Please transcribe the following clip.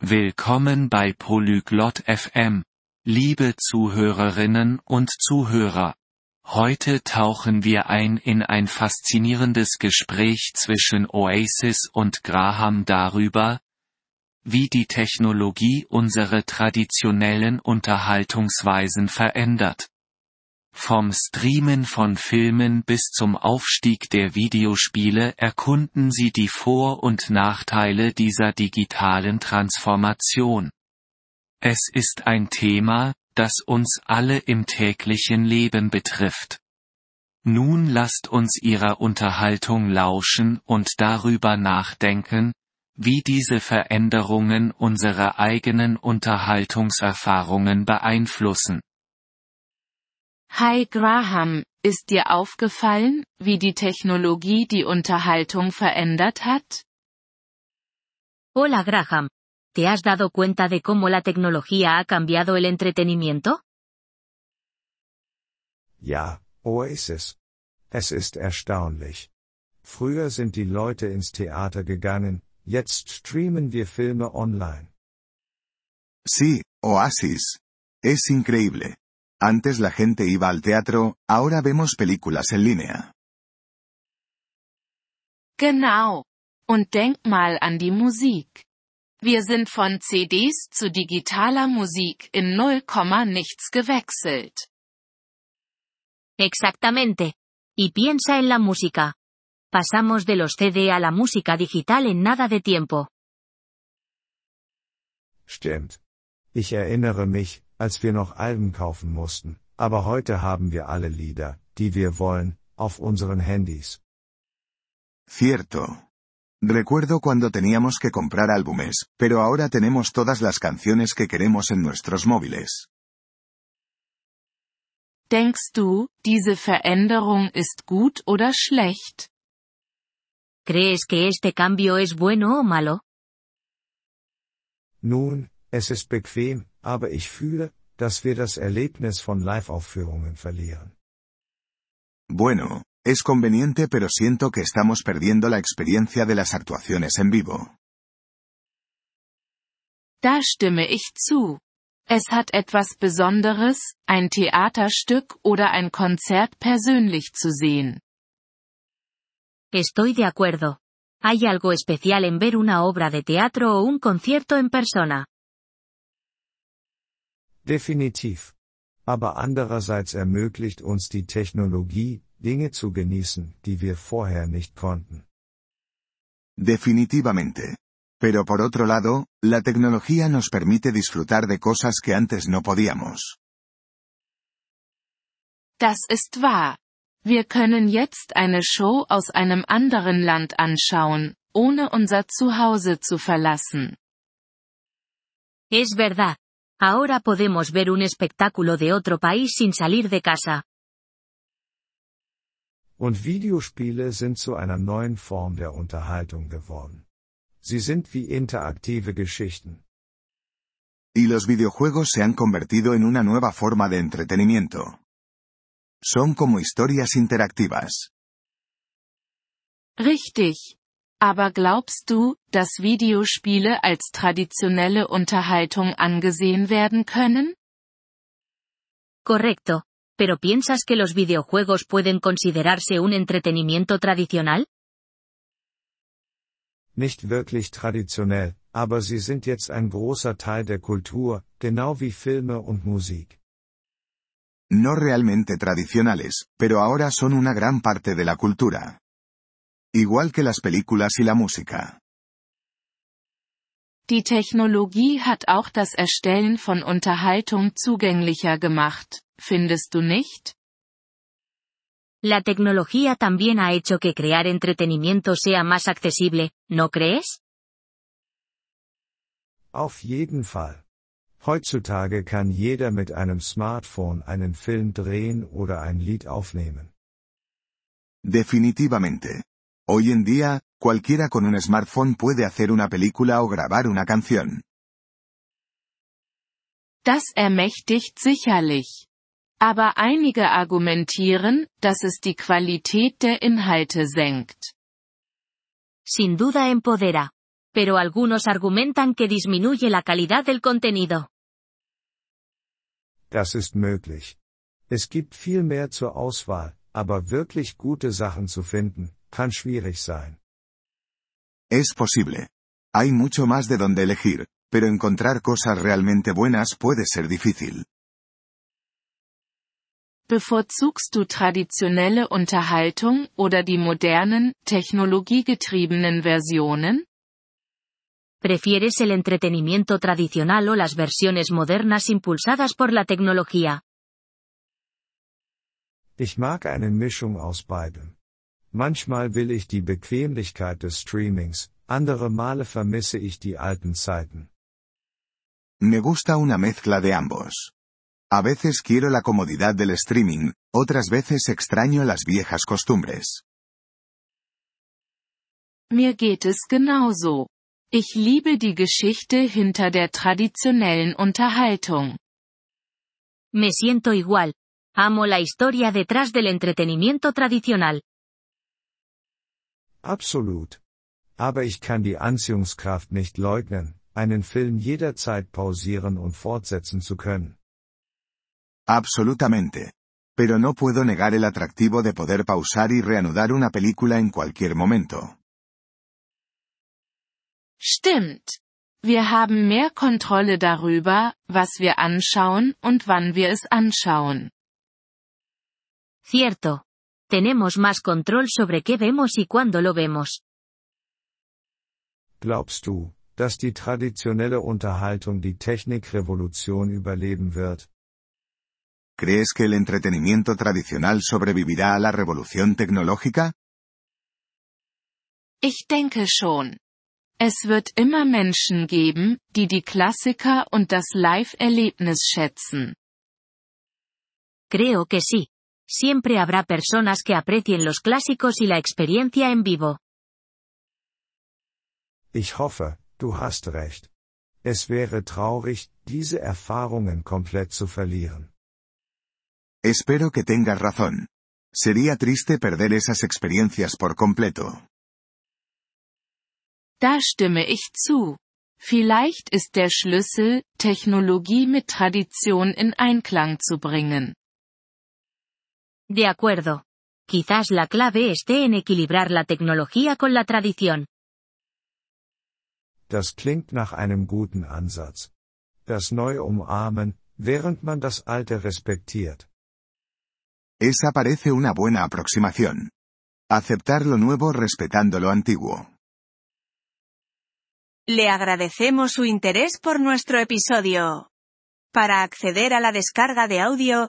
Willkommen bei Polyglot FM. Liebe Zuhörerinnen und Zuhörer. Heute tauchen wir ein in ein faszinierendes Gespräch zwischen Oasis und Graham darüber, wie die Technologie unsere traditionellen Unterhaltungsweisen verändert. Vom Streamen von Filmen bis zum Aufstieg der Videospiele erkunden sie die Vor- und Nachteile dieser digitalen Transformation. Es ist ein Thema, das uns alle im täglichen Leben betrifft. Nun lasst uns ihrer Unterhaltung lauschen und darüber nachdenken, wie diese Veränderungen unsere eigenen Unterhaltungserfahrungen beeinflussen. Hi Graham, ist dir aufgefallen, wie die Technologie die Unterhaltung verändert hat? Hola Graham. ¿Te has dado cuenta de cómo la tecnología ha cambiado el entretenimiento? Ja, Oasis. Es ist erstaunlich. Früher sind die Leute ins Theater gegangen, jetzt streamen wir Filme online. Sí, Oasis. Es increíble. Antes la gente iba al teatro, ahora vemos películas en línea. Genau. Und denk mal an die Musik. Wir sind von CDs zu digitaler Musik in 0, nichts gewechselt. Exactamente. Y piensa en la música. Pasamos de los CD a la música digital en nada de tiempo. Stimmt. Ich erinnere mich, als wir noch Alben kaufen mussten, aber heute haben wir alle Lieder, die wir wollen, auf unseren Handys. Cierto. Recuerdo cuando teníamos que comprar álbumes, pero ahora tenemos todas las canciones que queremos en nuestros móviles. Denkst du, diese Veränderung ist gut oder schlecht? ¿Crees que este cambio es bueno o malo? Nun, es ist bequem, aber ich fühle, dass wir das Erlebnis von Live-Aufführungen verlieren. Bueno, es conveniente pero siento que estamos perdiendo la experiencia de las actuaciones en vivo. Da stimme ich zu. Es hat etwas Besonderes, ein Theaterstück oder ein Konzert persönlich zu sehen. Estoy de acuerdo. Hay algo especial en ver una obra de teatro o un concierto en persona. Definitiv. Aber andererseits ermöglicht uns die Technologie, Dinge zu genießen, die wir vorher nicht konnten. Definitivamente. Pero por otro lado, la tecnología nos permite disfrutar de cosas que antes no podíamos. Das ist wahr. Wir können jetzt eine Show aus einem anderen Land anschauen, ohne unser Zuhause zu verlassen. Es verdad. Ahora podemos ver un espectáculo de otro país sin salir de casa. Und Videospiele sind zu einer neuen Form der Unterhaltung geworden. Sie sind wie interaktive Geschichten. Y los videojuegos se han convertido en una nueva forma de entretenimiento. Son como historias interactivas. Richtig. Aber glaubst du, dass Videospiele als traditionelle Unterhaltung angesehen werden können? Correcto. ¿Pero piensas que los videojuegos pueden considerarse un entretenimiento tradicional? Nicht wirklich traditionell, aber sie sind jetzt ein großer Teil der Kultur, genau wie Filme und Musik. No realmente tradicionales, pero ahora son una gran parte de la cultura. Igual que las películas y la música. Die Technologie hat auch das Erstellen von Unterhaltung zugänglicher gemacht, findest du nicht? La tecnología también ha hecho que crear entretenimiento sea más accesible, ¿no crees? Auf jeden Fall. Heutzutage kann jeder mit einem Smartphone einen Film drehen oder ein Lied aufnehmen. Definitivamente. Hoy en día, cualquiera con un smartphone puede hacer una película o grabar una canción. Das ermächtigt sicherlich. Aber einige argumentieren, dass es die Qualität der Inhalte senkt. Sin duda empodera. pero algunos argumentan que disminuye la calidad del contenido. Das ist möglich. Es gibt viel mehr zur Auswahl, aber wirklich gute Sachen zu finden, kann schwierig sein. Es posible. Hay mucho más de donde elegir, pero encontrar cosas realmente buenas puede ser difícil. Bevorzugst du traditionelle Unterhaltung oder die modernen, technologiegetriebenen Versionen? ¿Prefieres el entretenimiento tradicional o las versiones modernas impulsadas por la tecnología? Ich mag eine Mischung aus beidem. Manchmal will ich die Bequemlichkeit des Streamings, andere Male vermisse ich die alten Zeiten. Me gusta una mezcla de ambos. A veces quiero la comodidad del streaming, otras veces extraño las viejas costumbres. Mir geht es genauso. Ich liebe die Geschichte hinter der traditionellen Unterhaltung. Me siento igual. Amo la historia detrás del entretenimiento tradicional. Absolut. Aber ich kann die Anziehungskraft nicht leugnen, einen Film jederzeit pausieren und fortsetzen zu können. Absolutamente. Pero no puedo negar el atractivo de poder pausar y reanudar una película en cualquier momento. Stimmt. Wir haben mehr Kontrolle darüber, was wir anschauen und wann wir es anschauen. Cierto. Tenemos más control sobre qué vemos y cuándo lo vemos. Glaubst du, dass die traditionelle Unterhaltung die Technikrevolution überleben wird? ¿Crees que el entretenimiento tradicional sobrevivirá a la revolución tecnológica? Ich denke schon. Es wird immer Menschen geben, die die Klassiker und das Live-Erlebnis schätzen. Creo que sí. Siempre habrá personas que aprecien los clásicos y la experiencia en vivo. Ich hoffe, du hast recht. Es wäre traurig, diese Erfahrungen komplett zu verlieren. Espero que tengas razón. Sería triste perder esas experiencias por completo. Da stimme ich zu. Vielleicht ist der Schlüssel, Technologie mit Tradition in Einklang zu bringen. De acuerdo. Quizás la clave esté en equilibrar la tecnología con la tradición. Das klingt nach einem guten Ansatz. Das Neue umarmen, während man das Alte respektiert. Esa parece una buena aproximación. Aceptar lo nuevo respetando lo antiguo. Le agradecemos su interés por nuestro episodio. Para acceder a la descarga de audio,